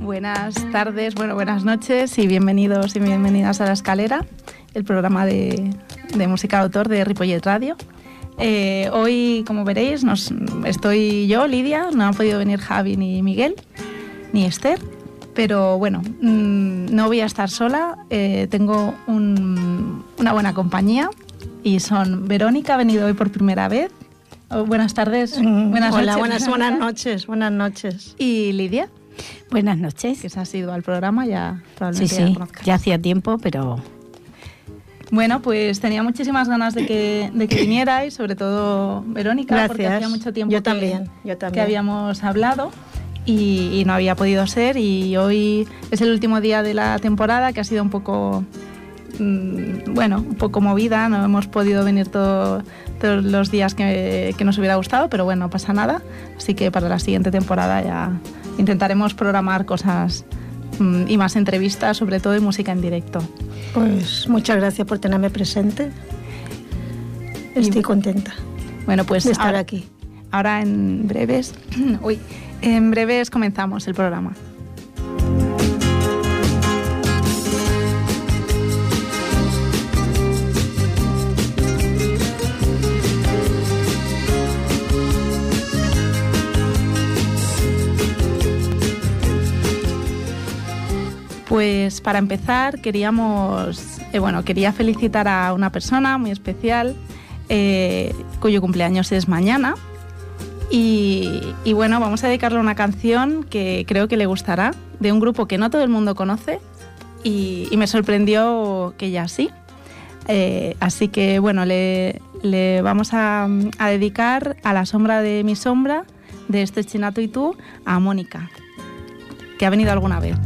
Buenas tardes, bueno, buenas noches y bienvenidos y bienvenidas a La Escalera, el programa de, música de autor de Ripollet Radio. Eh, hoy, como veréis, estoy yo, Lidia, no han podido venir Javi ni Miguel, ni Esther, pero bueno, mm, no voy a estar sola, eh, tengo una buena compañía y son Verónica, ha venido hoy por primera vez. Oh, buenas tardes. Mm, buenas Hola, Buenas, buenas noches. Buenas noches. Y Lidia. Buenas noches. Que se ha ido al programa, ya probablemente sí, sí. Ya, hacía tiempo, pero... Bueno, pues tenía muchísimas ganas de que, de que vinierais, sobre todo Verónica, porque hacía mucho tiempo yo también, yo también. que habíamos hablado y, no había podido ser y hoy es el último día de la temporada que ha sido un poco mm, bueno, un poco movida, no hemos podido venir todos los días que, que, nos hubiera gustado, pero bueno, no pasa nada. Así que para la siguiente temporada ya intentaremos programar cosas mm, y más entrevistas, sobre todo música en directo. Pues muchas gracias por tenerme presente. Estoy contenta. Bueno, pues de estar aquí. Ahora en breves, uy, en breves comenzamos el programa. Pues para empezar queríamos, eh, bueno, quería felicitar a una persona muy especial eh, cuyo cumpleaños es mañana. Y, bueno, vamos a dedicarle una canción que creo que le gustará, de un grupo que no todo el mundo conoce y, me sorprendió que ya sí. Eh, así que bueno, le, vamos a, a, dedicar a la sombra de mi sombra de este chinato y tú a Mónica, que ha venido alguna vez.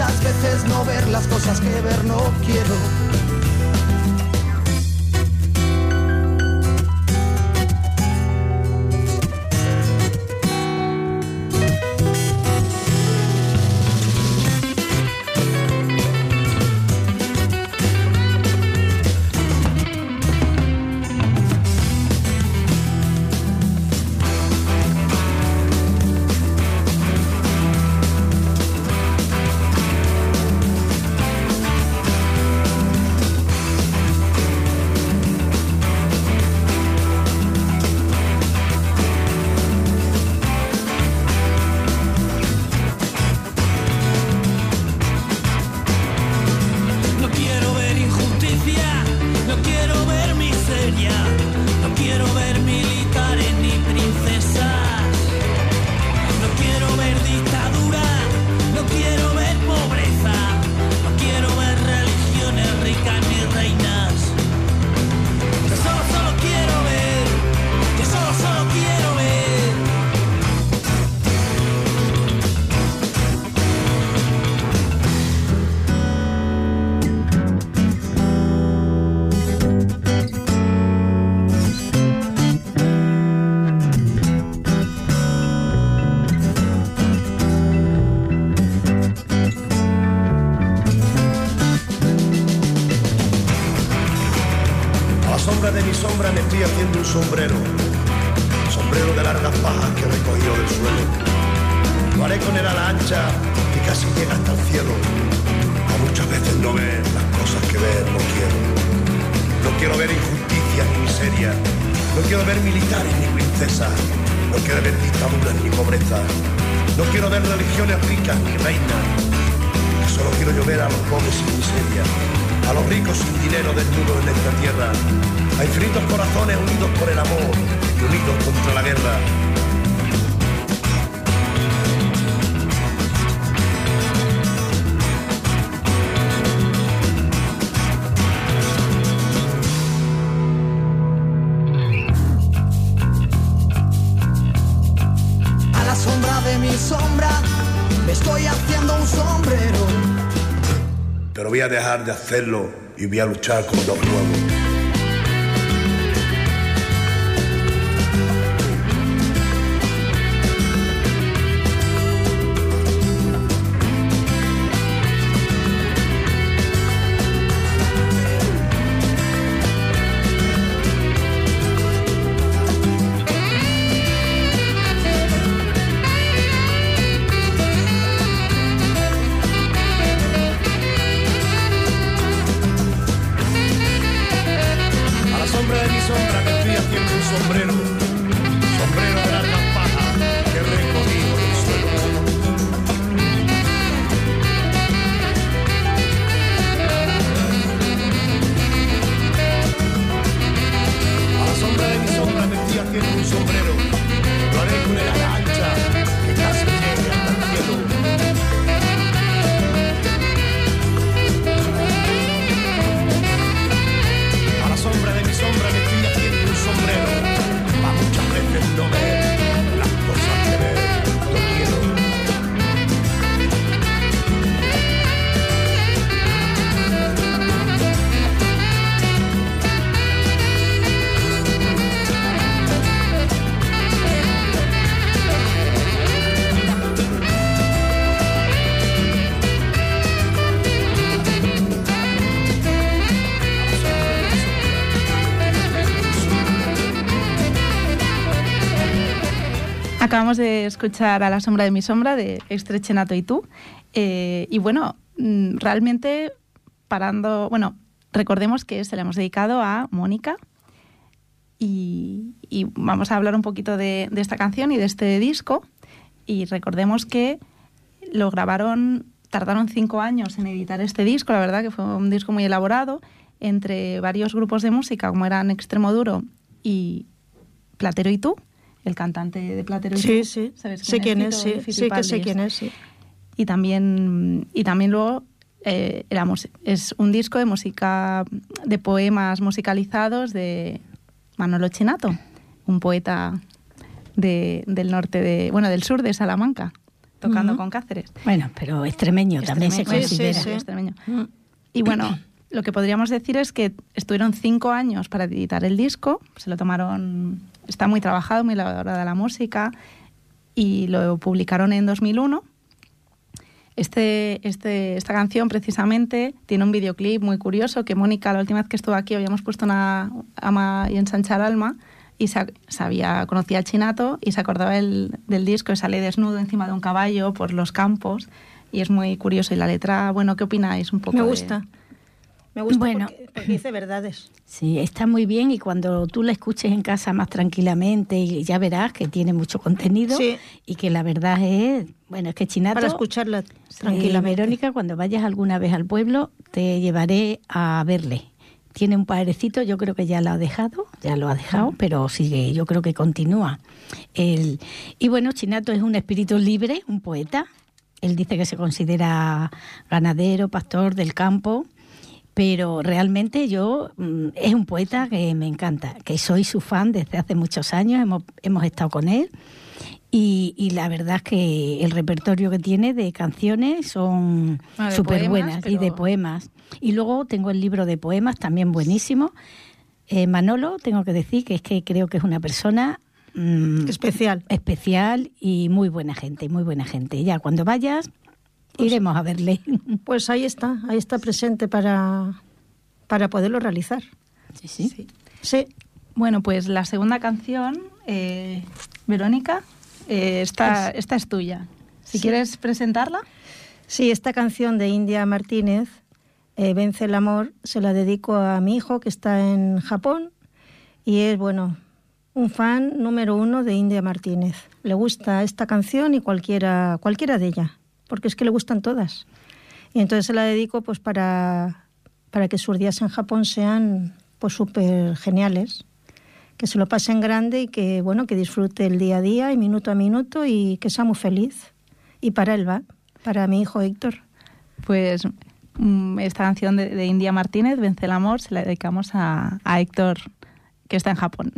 Muchas veces no ver las cosas que ver no quiero. Sombrero, sombrero de largas pajas que recogió del suelo. Lo haré con el ala ancha que casi llega hasta el cielo. A muchas veces no ver las cosas que ver no quiero. No quiero ver injusticias ni miseria. No quiero ver militares ni princesas. No quiero ver dictaduras ni pobreza. No quiero ver religiones ricas ni reinas. Solo quiero llover a los pobres sin miseria, a los ricos sin dinero desnudos en esta tierra, a infinitos corazones unidos por el amor y unidos contra la guerra. voy a dejar de hacerlo y voy a luchar con los nuevos. De escuchar A la sombra de mi sombra de Estrechenato y tú. Eh, y bueno, mm, realmente parando, bueno, recordemos que se le hemos dedicado a Mónica y, vamos a hablar un poquito de, esta canción y de este disco. Y recordemos que lo grabaron, tardaron cinco años en editar este disco, la verdad que fue un disco muy elaborado entre varios grupos de música como eran Extremo Duro y Platero y tú el cantante de Platero. Sí, sí. ¿Sabes sé quién es, sí, sí que sé quién es, sí. Y también, y también luego eh, es un disco de música, de poemas musicalizados de Manolo Chinato, un poeta de, del norte de, bueno, del sur de Salamanca, tocando con Cáceres. Bueno, pero extremeño, también se considera. Sí, sí, extremeño. Y bueno, lo que podríamos decir es que estuvieron cinco años para editar el disco, se lo tomaron está muy trabajado, muy elaborada la música y lo publicaron en 2001. Este, este, esta canción precisamente tiene un videoclip muy curioso que Mónica, la última vez que estuvo aquí, habíamos puesto una ama y ensanchar alma y sabía, conocía al chinato y se acordaba del disco y sale desnudo encima de un caballo por los campos y es muy curioso. Y la letra, bueno, ¿qué opináis un poco? Me gusta. Me gusta bueno, porque, dice verdades. Sí, está muy bien y cuando tú la escuches en casa más tranquilamente y ya verás que tiene mucho contenido y que la verdad es, bueno, es que Chinato... Para escucharla tranquilamente. Verónica, cuando vayas alguna vez al pueblo te llevaré a verle. Tiene un padrecito, yo creo que ya lo ha dejado, ya lo ha dejado, pero sigue, yo creo que continúa. El, y bueno, Chinato es un espíritu libre, un poeta. Él dice que se considera ganadero, pastor del campo pero realmente yo mm, es un poeta que me encanta, que soy su fan desde hace muchos años, hemos, hemos estado con él y, la verdad es que el repertorio que tiene de canciones son ah, súper buenas y de poemas. Y luego tengo el libro de poemas también buenísimo. Eh, Manolo, tengo que decir que es que creo que es una persona mm, especial. Especial y muy buena gente, muy buena gente. Ya cuando vayas, Iremos a verle. Pues ahí está, ahí está presente para, para poderlo realizar. Sí, sí. sí. Bueno, pues la segunda canción, eh, Verónica, eh, esta, esta, es tuya. Si quieres presentarla. Sí, esta canción de India Martínez, eh, Vence el Amor, se la dedico a mi hijo que está en Japón y es, bueno, un fan número uno de India Martínez. Le gusta esta canción y cualquiera, cualquiera de ella porque es que le gustan todas. Y entonces se la dedico pues para, para que sus días en Japón sean pues súper geniales, que se lo pase en grande y que bueno, que disfrute el día a día y minuto a minuto y que sea muy feliz. Y para él va, para mi hijo Héctor. Pues mm, esta canción de, India Martínez, Vence el amor, se la dedicamos a, a Héctor, que está en Japón.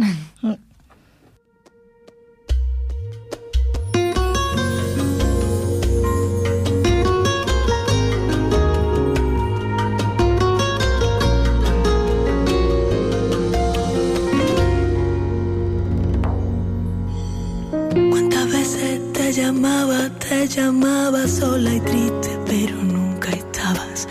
Te llamaba sola y triste, pero nunca estabas,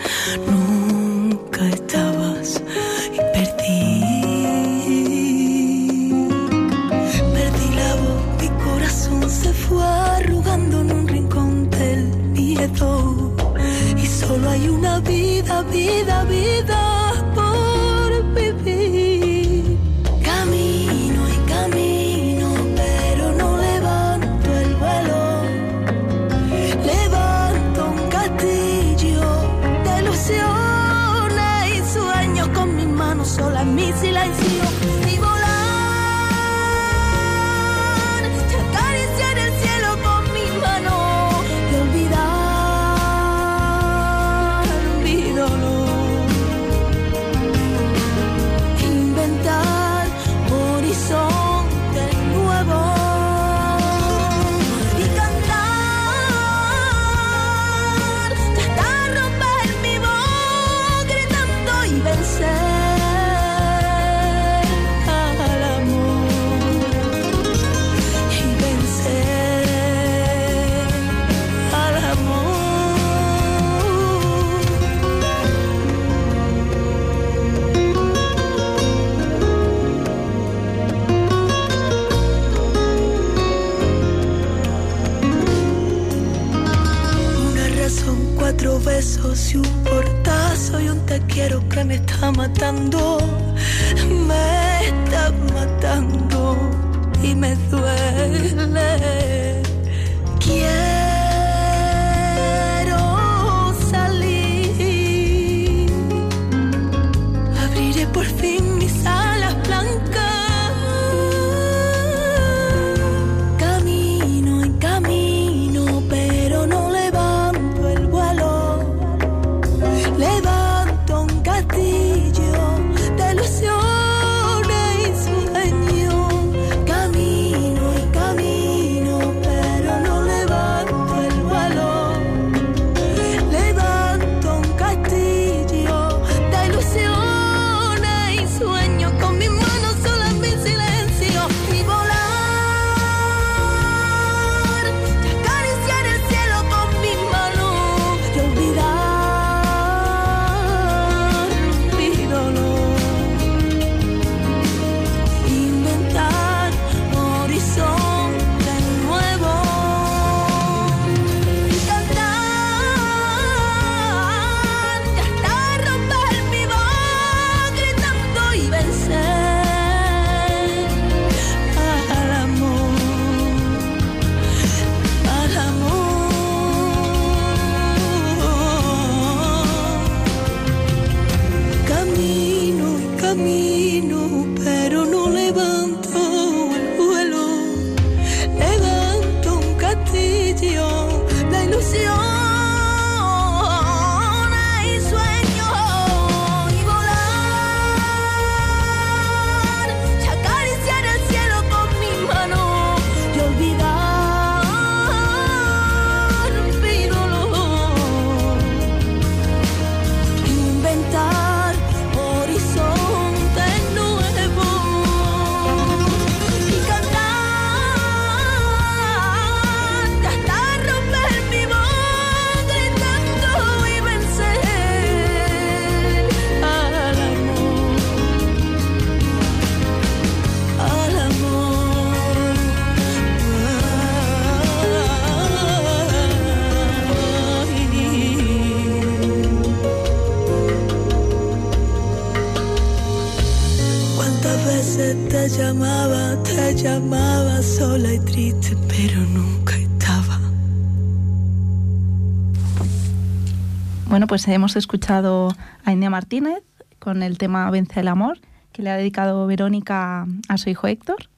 pues hemos escuchado a India Martínez con el tema Vence el amor, que le ha dedicado Verónica a su hijo Héctor.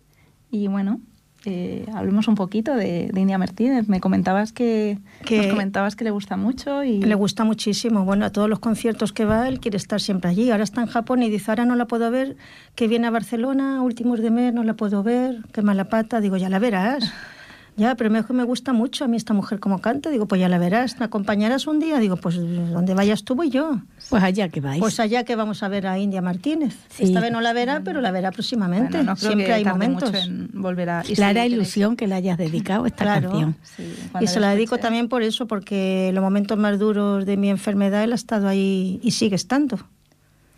Y bueno, eh, hablemos un poquito de, India Martínez. Me comentabas que, que comentabas que le gusta mucho y le gusta muchísimo. Bueno, a todos los conciertos que va él quiere estar siempre allí. Ahora está en Japón y dice ahora no la puedo ver, que viene a Barcelona últimos de mes no la puedo ver, qué mala pata. Digo ya la verás. Ya, pero me, me gusta mucho a mí esta mujer como canta. Digo, pues ya la verás, ¿me acompañarás un día? Digo, pues donde vayas tú voy yo. Pues allá que vais. Pues allá que vamos a ver a India Martínez. Esta vez no la verá, pero la verá próximamente. Siempre hay momentos. En volver a... Clara ilusión que le hayas dedicado esta canción. y se la dedico también por eso, porque los momentos más duros de mi enfermedad él ha estado ahí y sigue estando.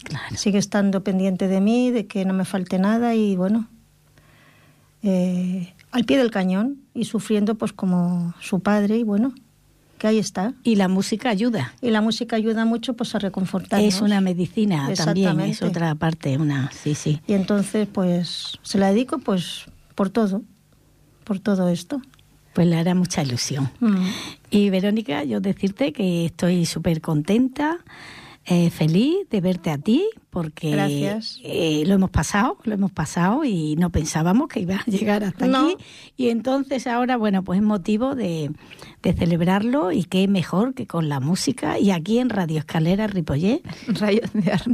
Claro. Sigue estando pendiente de mí, de que no me falte nada y bueno, eh, al pie del cañón y sufriendo pues como su padre y bueno, que ahí está. Y la música ayuda. Y la música ayuda mucho pues a reconfortarnos. Es una medicina también, es otra parte, una, sí, sí. Y entonces pues se la dedico pues por todo, por todo esto. Pues le hará mucha ilusión. Mm. Y Verónica, yo decirte que estoy súper contenta eh, feliz de verte a ti porque eh, lo hemos pasado, lo hemos pasado y no pensábamos que iba a llegar hasta aquí. Y entonces ahora, bueno, pues es motivo de, celebrarlo y qué mejor que con la música y aquí en Radio Escalera Ripollé. Radio,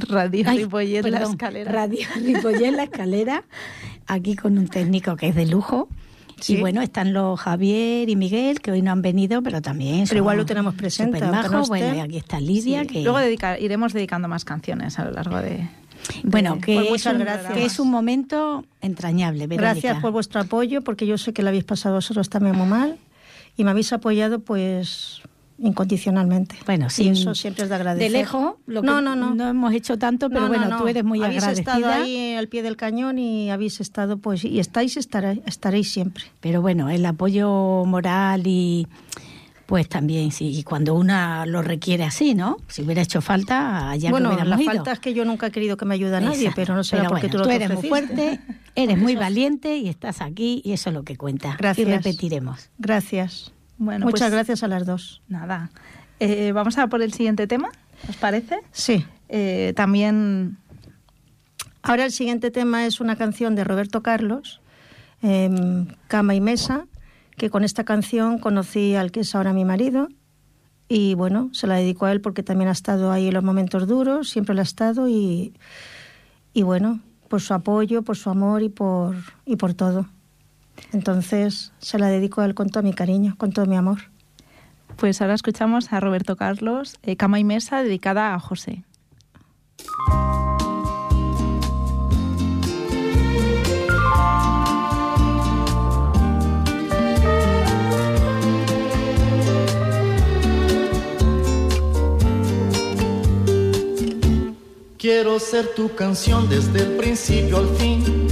Radio Ripollé La Escalera. Radio Ripollé La Escalera, aquí con un técnico que es de lujo. Y bueno, están los Javier y Miguel, que hoy no han venido, pero también. Pero igual lo tenemos presente. bueno, y aquí está Lidia. Que... Luego iremos dedicando más canciones a lo largo de. bueno, que, pues es un, que, es un, momento entrañable. Gracias por vuestro apoyo, porque yo sé que lo habéis pasado vosotros también muy mal y me habéis apoyado pues incondicionalmente. Bueno, sí. eso siempre es de agradecer. De lejos, lo no, no, no. no hemos hecho tanto, pero bueno, tú eres muy habéis agradecida. Habéis estado ahí al pie del cañón y habéis estado, pues, y estáis, estaréis siempre. Pero bueno, el apoyo moral y pues también, sí, cuando una lo requiere así, ¿no? Si hubiera hecho falta, allá bueno, que la falta es que yo nunca he querido que me ayude a nadie, pero no sé porque tú lo tú eres muy fuerte, eres muy valiente y estás aquí y eso es lo que cuenta. Gracias. Y repetiremos. Gracias. Bueno, Muchas pues gracias a las dos. Nada. Eh, vamos a por el siguiente tema, ¿os parece? Sí. Eh, también. Ahora el siguiente tema es una canción de Roberto Carlos, em, Cama y Mesa, que con esta canción conocí al que es ahora mi marido. Y bueno, se la dedico a él porque también ha estado ahí en los momentos duros, siempre lo ha estado y, y bueno, por su apoyo, por su amor y por, y por todo. Entonces se la dedico a él con todo mi cariño, con todo mi amor. Pues ahora escuchamos a Roberto Carlos, eh, Cama y Mesa, dedicada a José. Quiero ser tu canción desde el principio al fin.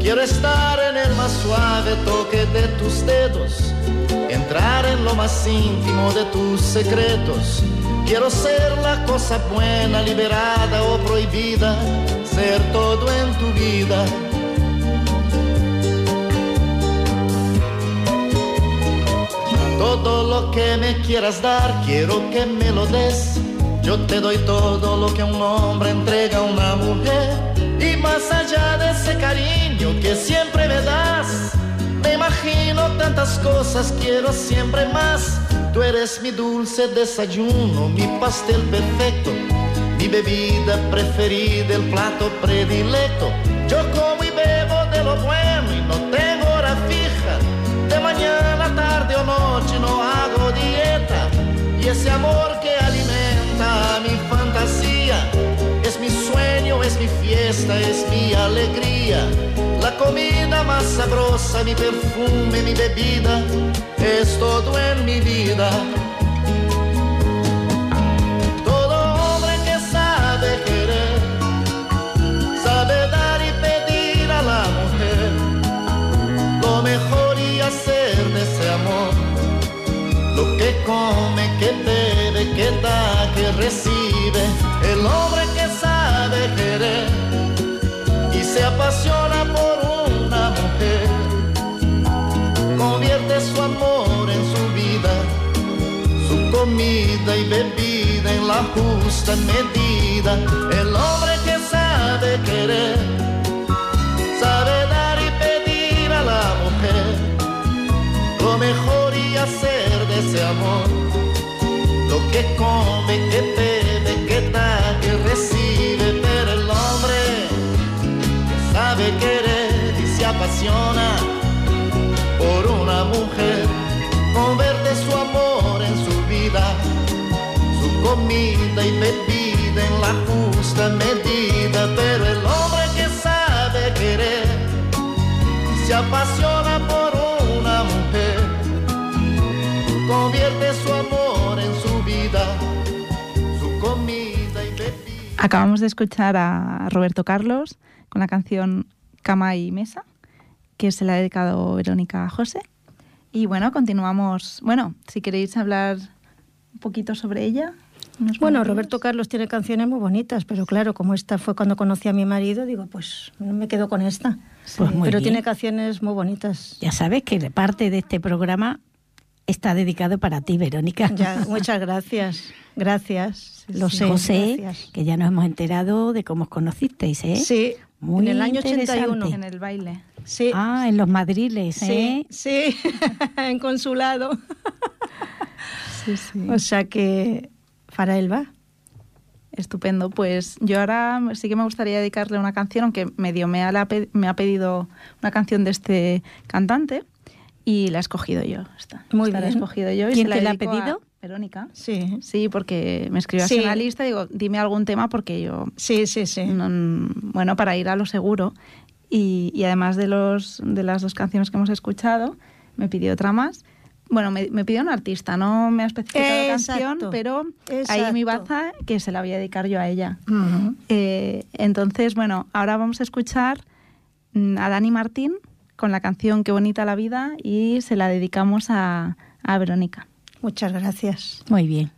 Quiero estar en el más suave toque de tus dedos, entrar en lo más íntimo de tus secretos. Quiero ser la cosa buena, liberada o prohibida, ser todo en tu vida. Todo lo que me quieras dar, quiero que me lo des yo te doy todo lo que un hombre entrega a una mujer. Y más allá de ese cariño que siempre me das, me imagino tantas cosas, quiero siempre más. Tú eres mi dulce desayuno, mi pastel perfecto, mi bebida preferida, el plato predilecto. Yo como y bebo de lo bueno y no tengo hora fija. De mañana, tarde o noche no hago dieta. Y ese amor que alimenta mi fantasía. Es mi sueño, es mi fiesta, es mi alegría comida más sabrosa, mi perfume, mi bebida, es todo en mi vida. Todo hombre que sabe querer, sabe dar y pedir a la mujer lo mejor y hacer de ese amor lo que come, que bebe, que da, que recibe. El hombre que sabe querer y se apasiona comida y bebida en la justa medida, el hombre que sabe querer, sabe dar y pedir a la mujer lo mejor y hacer de ese amor. Lo que come, que bebe, que da, que recibe, pero el hombre que sabe querer y se apasiona por una mujer, convierte su amor vida, su comida y bebida en la justa medida, pero el hombre que sabe querer se apasiona por una mujer, convierte su amor en su vida, su comida y bebida. Acabamos de escuchar a Roberto Carlos con la canción Cama y Mesa, que se la ha dedicado Verónica José. Y bueno, continuamos. Bueno, si queréis hablar un poquito sobre ella. Bueno. Roberto Carlos tiene canciones muy bonitas, pero claro, como esta fue cuando conocí a mi marido, digo, pues no me quedo con esta. Pues muy pero bien. tiene canciones muy bonitas. Ya sabes que parte de este programa está dedicado para ti, Verónica. Ya, muchas gracias. Gracias. Lo sé. José, gracias. que ya nos hemos enterado de cómo os conocisteis, ¿eh? Sí, Muy en el año interesante. 81. En el baile. Sí, Ah, en los madriles, sí, ¿eh? sí, en consulado. Sí, sí. O sea que para él va. Estupendo. Pues yo ahora sí que me gustaría dedicarle una canción, aunque medio me ha, la me ha pedido una canción de este cantante y la he escogido yo. Esta, Muy Esta la he bien. escogido yo. y ¿Quién se te la ha pedido? Verónica. Sí, Sí, porque me escribió así Sí. en la lista y digo, dime algún tema porque yo, sí, sí, sí. no- bueno, para ir a lo seguro. Y, y además de, los, de las dos canciones que hemos escuchado, me pidió otra más. Bueno, me, me pidió un artista, no me ha especificado la canción, Exacto. pero ahí Exacto. mi baza que se la voy a dedicar yo a ella. Eh, entonces, bueno, ahora vamos a escuchar mm, a Dani Martín con la canción Qué bonita la vida y se la dedicamos a, a Verónica. Muchas gracias. Muy bien.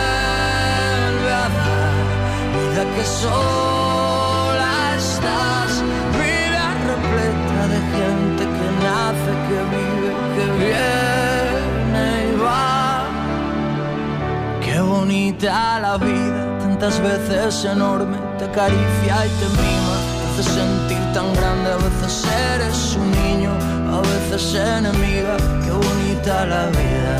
vida que sola estás, vida repleta de gente que nace, que vive, que viene y va. Qué bonita la vida, tantas veces enorme, te acaricia y te mima, te hace sentir tan grande, a veces eres un niño, a veces enemiga, qué bonita la vida,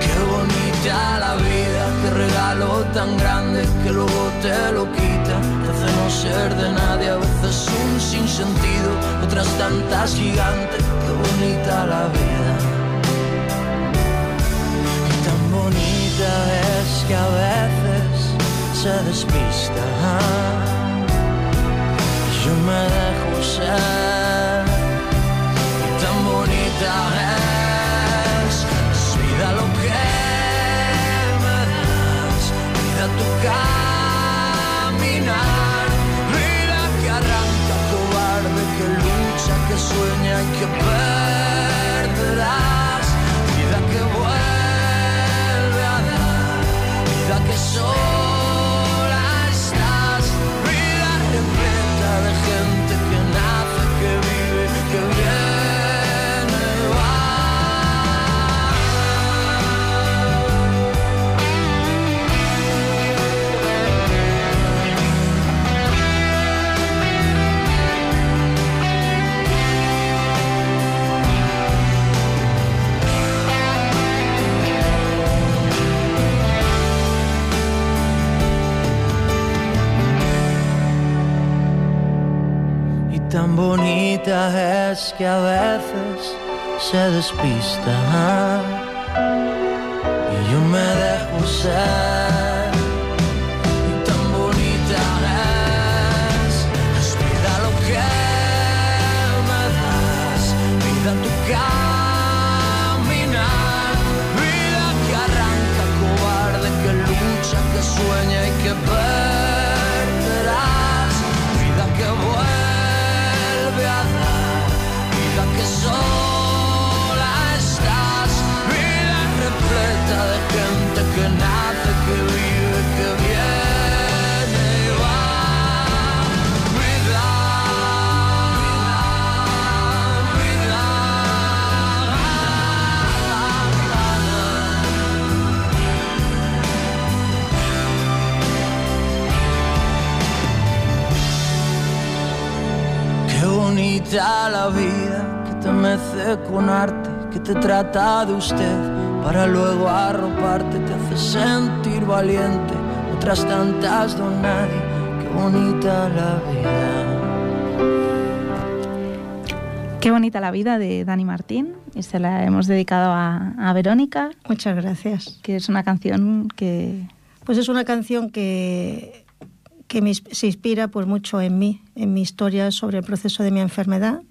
qué bonita la vida. Qué regalo tan grande que luego te lo quita, te hace no ser de nadie, a veces un sinsentido, otras tantas gigantes, qué bonita la vida. Y tan bonita es que a veces se despista. Yo me dejo ser. Y tan bonita es. Sueña y que es que a veces se despista y yo me dejo ser. La vida que te mece con arte, que te trata de usted para luego arroparte, te hace sentir valiente. Otras tantas don nadie, qué bonita la vida. Qué bonita la vida de Dani Martín y se la hemos dedicado a, a Verónica. Muchas gracias. Que es una canción que... Pues es una canción que que se inspira pues mucho en mí, en mi historia sobre el proceso de mi enfermedad.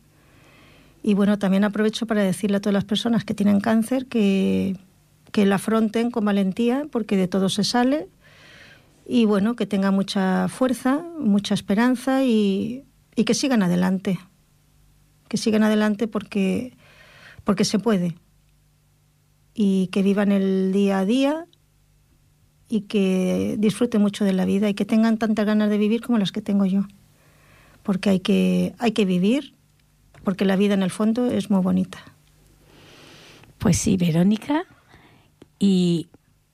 Y bueno, también aprovecho para decirle a todas las personas que tienen cáncer que, que la afronten con valentía, porque de todo se sale. Y bueno, que tengan mucha fuerza, mucha esperanza y, y que sigan adelante. Que sigan adelante porque, porque se puede. Y que vivan el día a día y que disfruten mucho de la vida y que tengan tantas ganas de vivir como las que tengo yo. Porque hay que, hay que vivir, porque la vida en el fondo es muy bonita. Pues sí, Verónica, y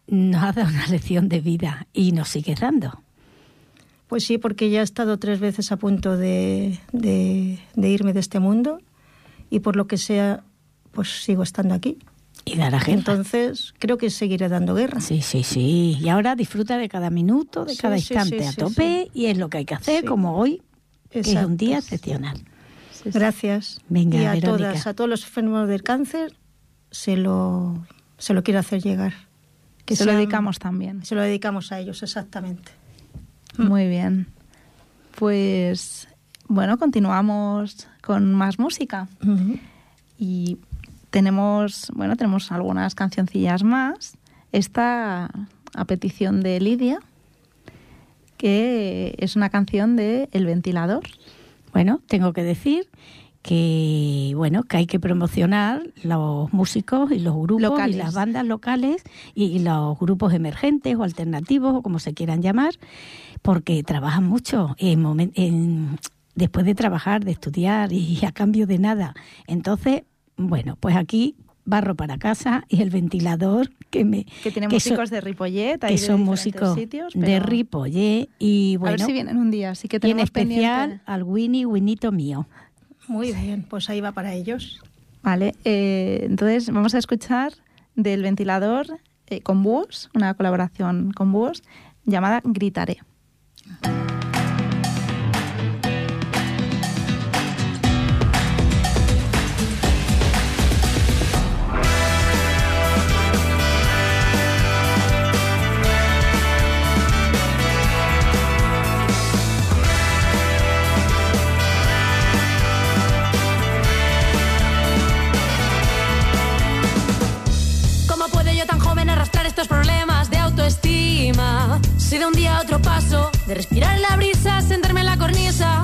nos ha dado una lección de vida y nos sigue dando. Pues sí, porque ya he estado tres veces a punto de, de, de irme de este mundo y por lo que sea, pues sigo estando aquí. Y dará guerra. Entonces, creo que seguiré dando guerra. Sí, sí, sí. Y ahora disfruta de cada minuto, de cada instante a tope, y es lo que hay que hacer, como hoy, que es un día excepcional. Gracias. Venga, y a todas, a todos los enfermos del cáncer, se lo, se lo quiero hacer llegar. Que se lo dedicamos también. Se lo dedicamos a ellos, exactamente. Muy bien. Pues bueno, continuamos con más música. Y tenemos, bueno, tenemos algunas cancioncillas más. Esta a petición de Lidia, que es una canción de El Ventilador. Bueno, tengo que decir que bueno que hay que promocionar los músicos y los grupos y las bandas locales y, los grupos emergentes o alternativos o como se quieran llamar porque trabajan mucho en, después de trabajar de estudiar y a cambio de nada entonces bueno, pues aquí barro para casa y el ventilador que me que tiene músicos de Ripollet que son músicos de Ripollet y bueno a ver si vienen un día así que tiene especial al Winnie Winito mío. Muy bien pues ahí va para ellos. Vale eh, entonces vamos a escuchar del ventilador eh, con búhos una colaboración con búhos llamada Gritaré de respirar la brisa, sentarme en la cornisa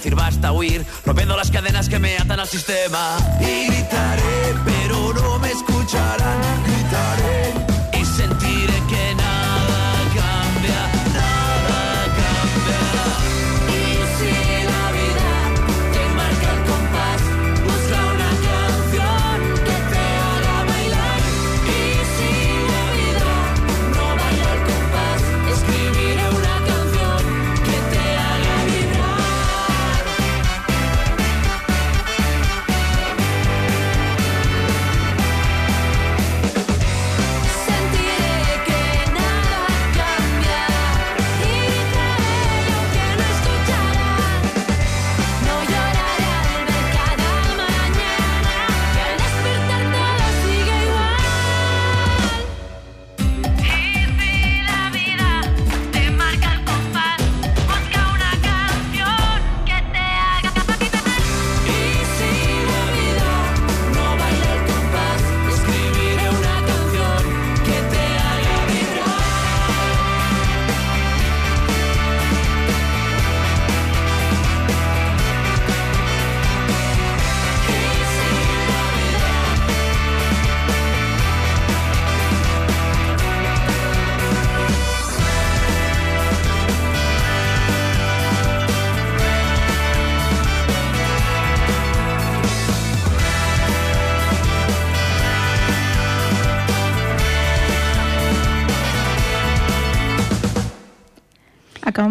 decir basta, huir, rompiendo las cadenas que me atan al sistema. Y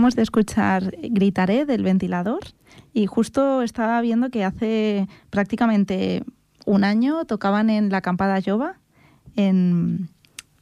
Acabamos de escuchar Gritaré del ventilador y justo estaba viendo que hace prácticamente un año tocaban en la acampada Yoba, en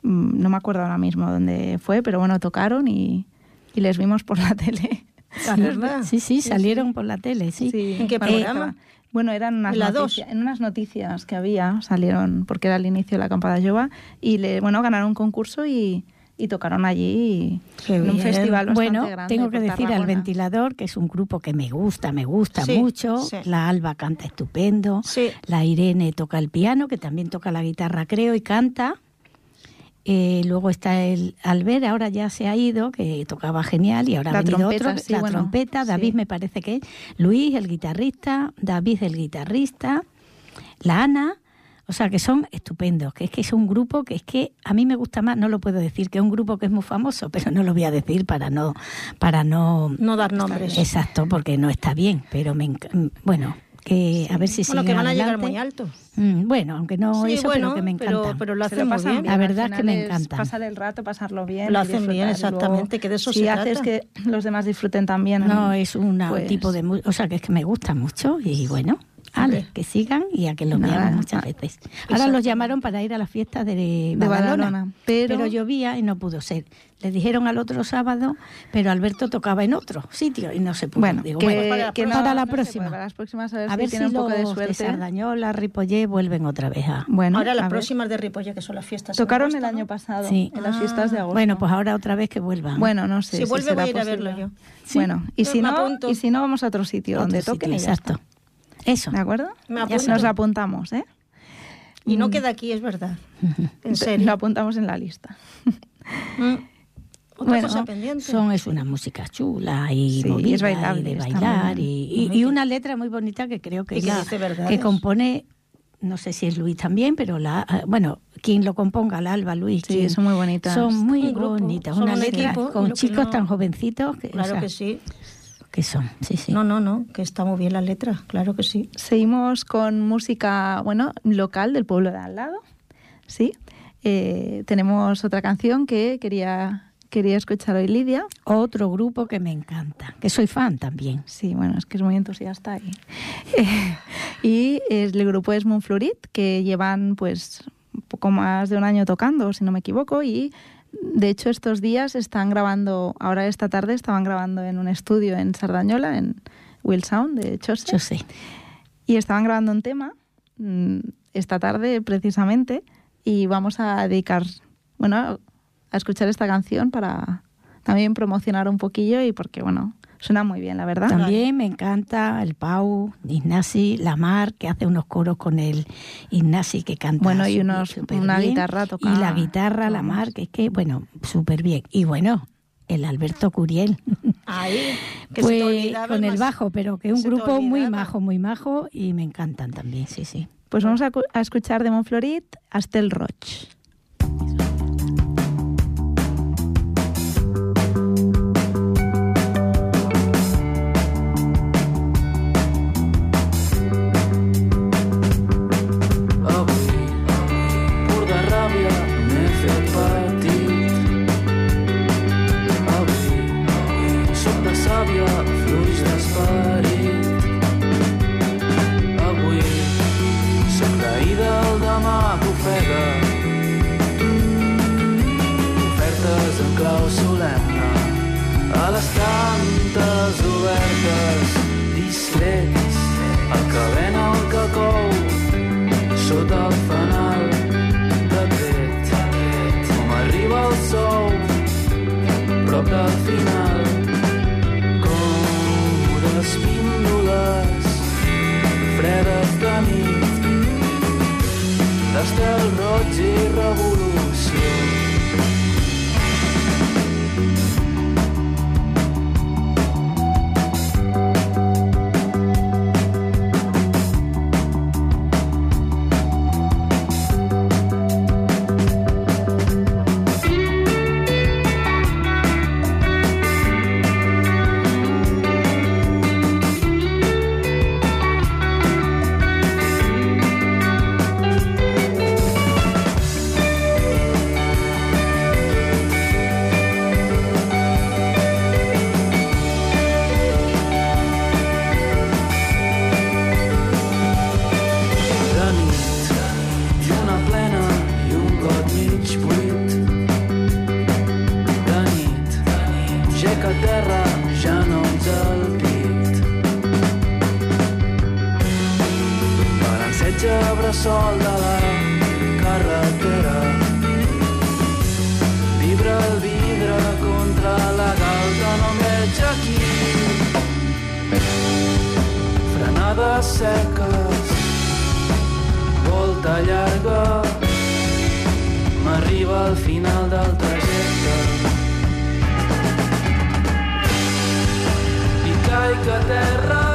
mm, no me acuerdo ahora mismo dónde fue, pero bueno, tocaron y, y les vimos por la tele. Ah. Sí, sí, salieron por la tele, sí. ¿En qué programa? Bueno, eran unas, ¿En la noticia- dos? en unas noticias que había, salieron, porque era el inicio de la acampada Yoba, y le, bueno, ganaron un concurso y, y tocaron allí Qué en un bien. festival bastante Bueno, grande tengo que decir al ventilador, que es un grupo que me gusta, me gusta Sí, mucho. sí. La Alba canta estupendo. Sí. La Irene toca el piano, que también toca la guitarra, creo, y canta. Eh, luego está el Albert, ahora ya se ha ido, que tocaba genial, y ahora La ha venido trompeta, otro, sí, la bueno, trompeta, David sí. me parece que es, Luis, el guitarrista, David, el guitarrista, la Ana, o sea que son estupendos, que es que es un grupo que es que a mí me gusta más, no lo puedo decir, que es un grupo que es muy famoso, pero no lo voy a decir para no, para no, No dar nombres. exacto, porque no está bien, pero me enc- bueno, que a ver si Bueno, que van a llegar muy alto. Mm, bueno, aunque no Sí, eso, bueno, pero que me encanta. pero lo hacen muy pasan bien. La verdad es que me es encantan. Pasar el rato, pasarlo bien. Lo hacen bien, exactamente, que de eso si se haces trata. que los demás disfruten también. No, es un pues, tipo de... O sea, que es que me gusta mucho y bueno, Ale, Hombre. que sigan y a que los Nada, veamos muchas nada. veces. Ahora los llamaron para ir a la fiesta de, De Badalona, Badalona, pero- llovía y no pudo ser. Le dijeron al otro sábado, pero Alberto tocaba en otro sitio y no se pudo. Bueno, Digo, que, bueno, para la que para la no próxima. para las próximas a ver a si ver tiene si un poco de los de suerte. Sardañola, Ripollé vuelven otra vez a... Bueno, Ahora a las ver. próximas de Ripolla, que son las fiestas. Tocaron agosto, el año ¿no? pasado, Sí. en las fiestas de agosto. Bueno, pues ahora otra vez que vuelvan. Bueno, no sé. Si vuelve, será voy a ir a verlo yo. Bueno, y si, no, apunto. y si no, vamos a otro sitio Otro donde toquen y ya exacto. Eso. ¿De acuerdo? Me Ya nos apuntamos, ¿eh? Y no queda aquí, es verdad. En serio. Lo apuntamos en la lista. Mm. Otra Bueno, cosa pendiente. Son es una música chula y Sí, movida es bailable, y de bailar y, y- y una letra muy bonita que creo que que que compone no sé si es Luis también, pero la ah, bueno, quien lo componga, la Alba Luis, Sí, quien- son muy bonitas. Son muy Un bonitas, una un letra equipo, con chicos no- tan jovencitos que, o Claro sea, que sí. Que son, sí, sí. No, no, no, que está muy bien la letra, claro que sí. Seguimos con música, bueno, local del pueblo de al lado. Sí. Eh, tenemos otra canción que quería, quería escuchar hoy Lidia. Otro grupo que me encanta, que soy fan también. Sí, bueno, es que es muy entusiasta. Y, y el grupo es Moonflorit, que llevan pues poco más de un año tocando, si no me equivoco, y de hecho estos días están grabando, ahora esta tarde estaban grabando en un estudio en Sardañola, en Will Sound de Chose, Yo sé. y estaban grabando un tema mm, esta tarde precisamente, y vamos a dedicar, bueno, a escuchar esta canción para también promocionar un poquillo y porque, bueno, suena muy bien, la verdad. También me encanta el Pau, Ignasi, Lamar, que hace unos coros con el Ignasi que canta. Bueno, y unos- una bien. guitarra toca- Y la guitarra. Lamar, que es que, bueno, súper bien. Y bueno, el Alberto Curiel. Ahí, que se te Pues olvidaba con el bajo, pero que es un grupo muy majo, muy majo y me encantan también, sí, sí. Pues vamos a, a escuchar de Montflorit a Estel bressol de la carretera. Vibra el vidre contra la galta no em veig aquí. Frenades seques volta llarga. M'arriba al final del trajecte. I caic a terra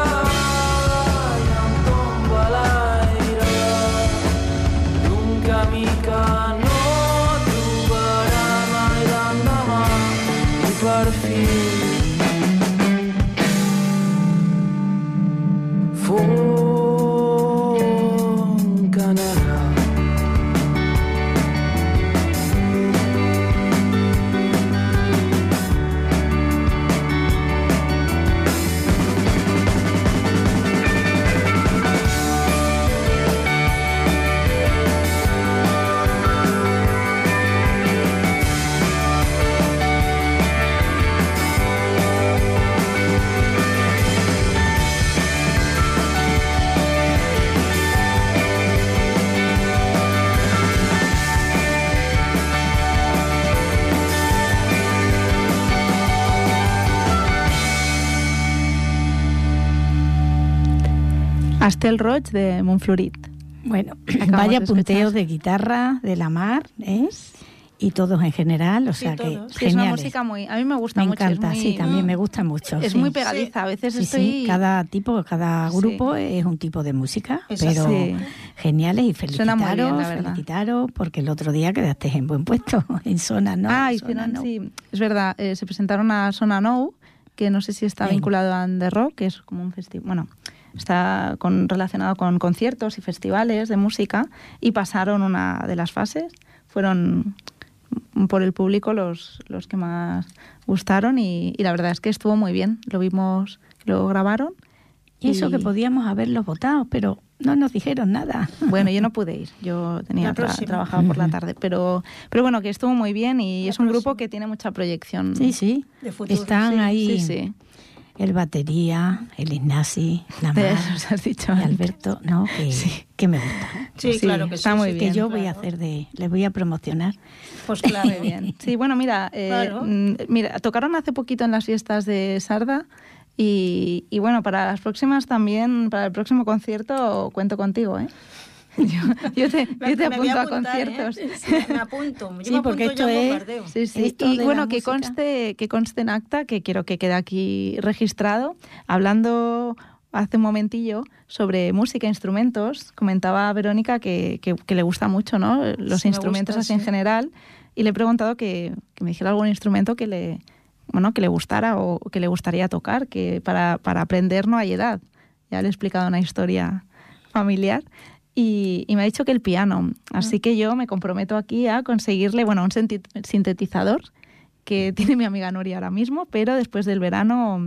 Estel Roig de Montflorit. Bueno, vaya de punteo de guitarra de la mar, ¿eh? Y todos en general, o Sí, sea que. Sí, es una música muy... A mí me gusta me mucho. es encanta, muy- sí, también me gusta mucho. Es sí. muy pegadiza. A veces Sí, estoy... sí, cada tipo, cada grupo es un tipo de música, Es pero geniales y Suena muy felicitaros, bien, la felicitaros, porque el otro día quedaste en buen puesto, en zona, ¿no? ah, hicieron, Zona No. sí, es verdad, eh, se presentaron a Sona Nou, que no sé si está vinculado a The Rock, que es como un festival, bueno, está con, relacionado con conciertos y festivales de música, y pasaron una de las fases, fueron por el público los, los que más gustaron y, y la verdad es que estuvo muy bien, lo vimos, lo grabaron. Y eso que podíamos haberlos votado, pero no nos dijeron nada. Bueno, yo no pude ir, yo tenía tra- trabajaba por la tarde, pero, pero bueno, que estuvo muy bien y La es un grupo que tiene mucha proyección. Sí, sí. De futuro, Están Sí, ahí Sí, sí. El batería, el Ignasi, la Mar los has dicho y. Alberto, ¿no? Que, Sí. que me gusta. Sí, Sí, claro que está sí, muy bien. Que yo voy a claro. hacer de, les voy a promocionar. Pues claro. Bien. Sí, bueno, mira, eh, Claro. mm, mira, tocaron hace poquito en las fiestas de Sarda y, y bueno, para las próximas también, para el próximo concierto cuento contigo, ¿eh? yo, te, yo te Me voy apunto a, apuntar, ¿eh? conciertos. Sí, me apunto. Yo Sí, me porque apunto esto a un es- bombardeo. Sí, sí. Esto Y bueno, que música. conste, que conste en acta, que quiero que quede aquí registrado, hablando hace un momentillo sobre música e instrumentos, comentaba Verónica que, que- que le gusta mucho, ¿no? Los Sí, me instrumentos gusta, así en sí. general, y le he preguntado que, que me dijera algún instrumento que le, bueno, que le gustara o que le gustaría tocar, que para, para aprender no hay edad. Ya le he explicado una historia familiar. Y, y me ha dicho que el piano. Así que yo me comprometo aquí a conseguirle, bueno, un sintetizador que tiene mi amiga Nuria ahora mismo, pero después del verano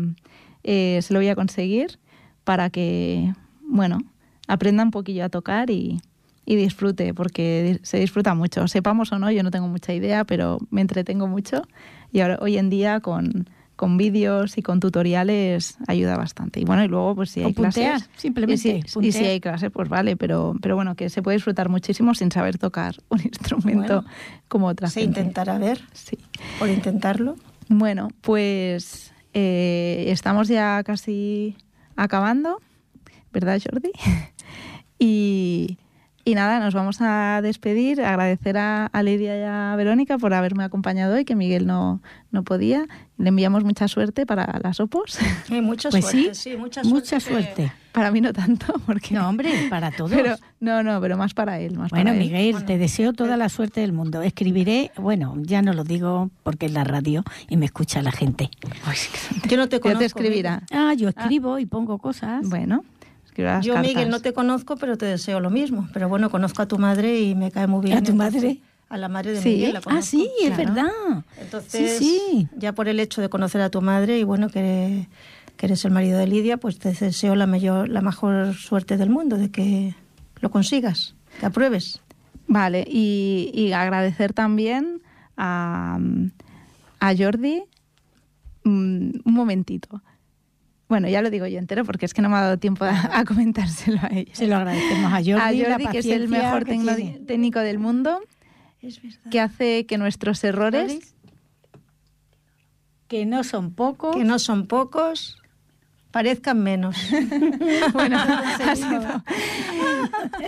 eh, se lo voy a conseguir para que, bueno, aprenda un poquillo a tocar y, y disfrute, porque se disfruta mucho. Sepamos o no, yo no tengo mucha idea, pero me entretengo mucho y ahora hoy en día con, con vídeos y con tutoriales ayuda bastante. Y bueno, y luego pues si hay O puntear, clases... simplemente, Y si, y si puntear. hay clases, pues vale, pero, pero bueno, que se puede disfrutar muchísimo sin saber tocar un instrumento Bueno, como otra Se gente. intentará ver, Sí. por intentarlo. Bueno, pues eh, estamos ya casi acabando, ¿verdad, Jordi? y, y nada, nos vamos a despedir, agradecer a, a Lidia y a Verónica por haberme acompañado hoy, que Miguel no, no podía. Le enviamos mucha suerte para las opos. Sí, mucha Pues suerte, sí, sí, mucha mucha suerte. suerte. para mí no tanto, porque... No, hombre, para todos. Pero, no, no, pero más para él. Más Bueno, para él. Miguel, te deseo toda la suerte del mundo. Escribiré, bueno, ya no lo digo porque es la radio y me escucha la gente. Yo no te Ya conozco. te escribirá. Ah, yo escribo y pongo cosas. Bueno, Yo, cartas. Miguel, no te conozco, pero te deseo lo mismo. Pero bueno, conozco a tu madre y me cae muy bien. ¿A tu madre? A la madre de Sí. Miguel. la ah, conozco. sí, es verdad. Entonces, sí, sí. ya por el hecho de conocer a tu madre y bueno, que, que eres el marido de Lidia, pues te deseo la, mayor, la mejor suerte del mundo, de que lo consigas, que apruebes. Vale, y, y agradecer también a, a Jordi mm, un momentito. Bueno, ya lo digo yo entero porque es que no me ha dado tiempo a, a comentárselo a ella. Se lo agradecemos a Jordi. a la Jordi, que es el mejor técnico del mundo, que hace que nuestros errores Que no son pocos. Que no son pocos, parezcan menos. Bueno, ha sido.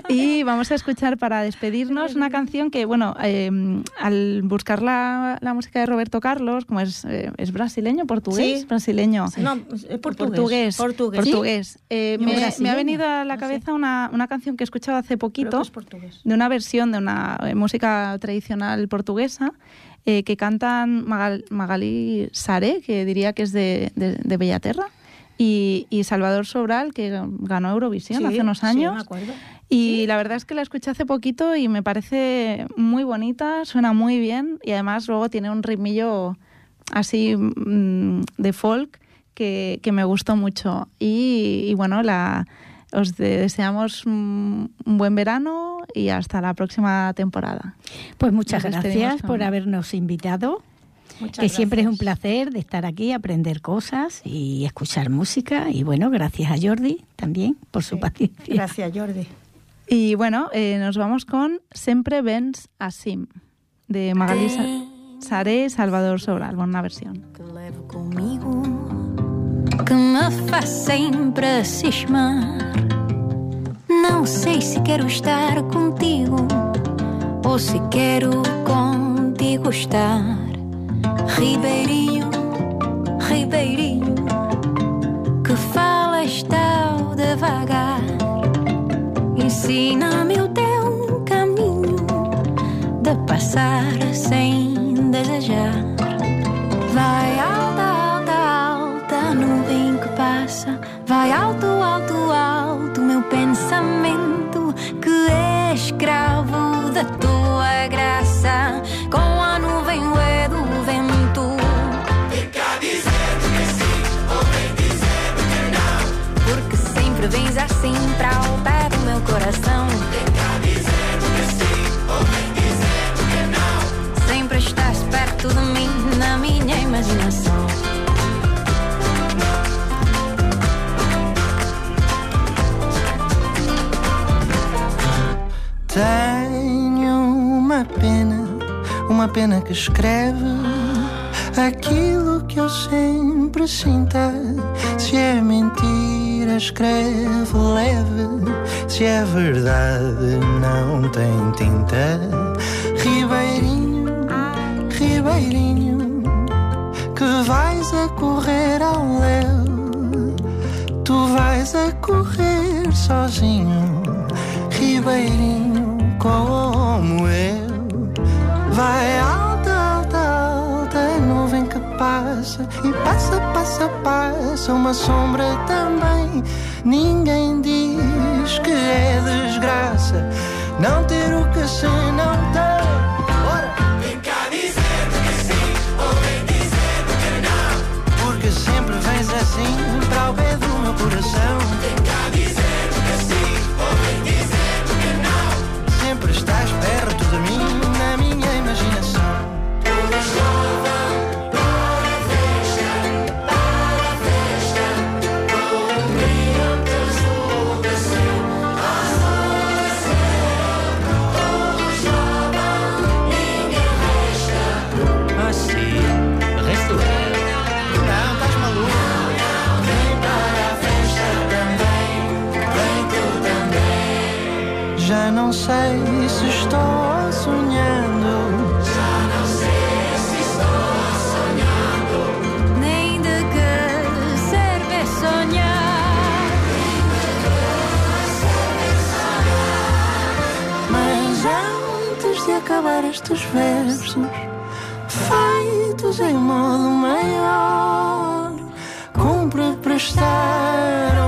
Y vamos a escuchar para despedirnos una canción que, bueno, eh, al buscar la, la música de Roberto Carlos, como es, eh, es brasileño, portugués, Sí. brasileño. No, es portugués. Portugués. Portugués. portugués. Eh, me, me ha venido a la no cabeza una, una canción que he escuchado hace poquito es de una versión de una eh, música tradicional portuguesa eh, que cantan Magal- Magali Saré, que diría que es de, de, de Bellaterra, y, y Salvador Sobral, que ganó Eurovisión Sí, hace unos sí, años. me acuerdo. Y la verdad es que la escuché hace poquito y me parece muy bonita, suena muy bien y además luego tiene un ritmillo así mm, de folk que, que me gustó mucho. Y, y bueno, la, os de- deseamos un un buen verano y hasta la próxima temporada. Pues muchas Nos gracias por habernos invitado. Muchas que siempre es un placer de estar aquí, aprender cosas y escuchar música. Y bueno, gracias a Jordi también por su Sí. paciencia. Gracias, Jordi. Y bueno, eh, nos vamos con Sempre Vens Assim, de Magali Sa- Saré Salvador Sobral, una versión. que levo comigo que me faz sempre cismar. Não sei se quero estar contigo ou se quero contigo estar. Ribeirinho, Ribeirinho, que falas tão devagar. Ensina-me o teu caminho de passar sem desejar. Vai alta, alta, alta, nuvem que passa. Vai alto, alto, alto, meu pensamento que é escravo da tua graça. Com a Sempre vens assim para o pé do meu coração. Sempre estás perto de mim na minha imaginação. Tenho uma pena, uma pena que escreve aquilo que eu sempre sinta. Se é mentira, escreve leve. Se é verdade, não tem tinta. Ribeirinho, Ribeirinho, que vais a correr ao léu. Tu vais a correr sozinho, Ribeirinho, como eu. Vai alta, e passa, passa, passa uma sombra também. Ninguém diz que é desgraça não ter o que se não tem. Ora! Vem cá dizer-me que sim ou vem dizer-me que não. Porque sempre vens assim para o pé do meu coração. Sei se estou sonhando. Já não sei se estou sonhando. Nem de que serve sonhar. Mas antes de acabar estes versos, feitos em modo maior, cumpre prestar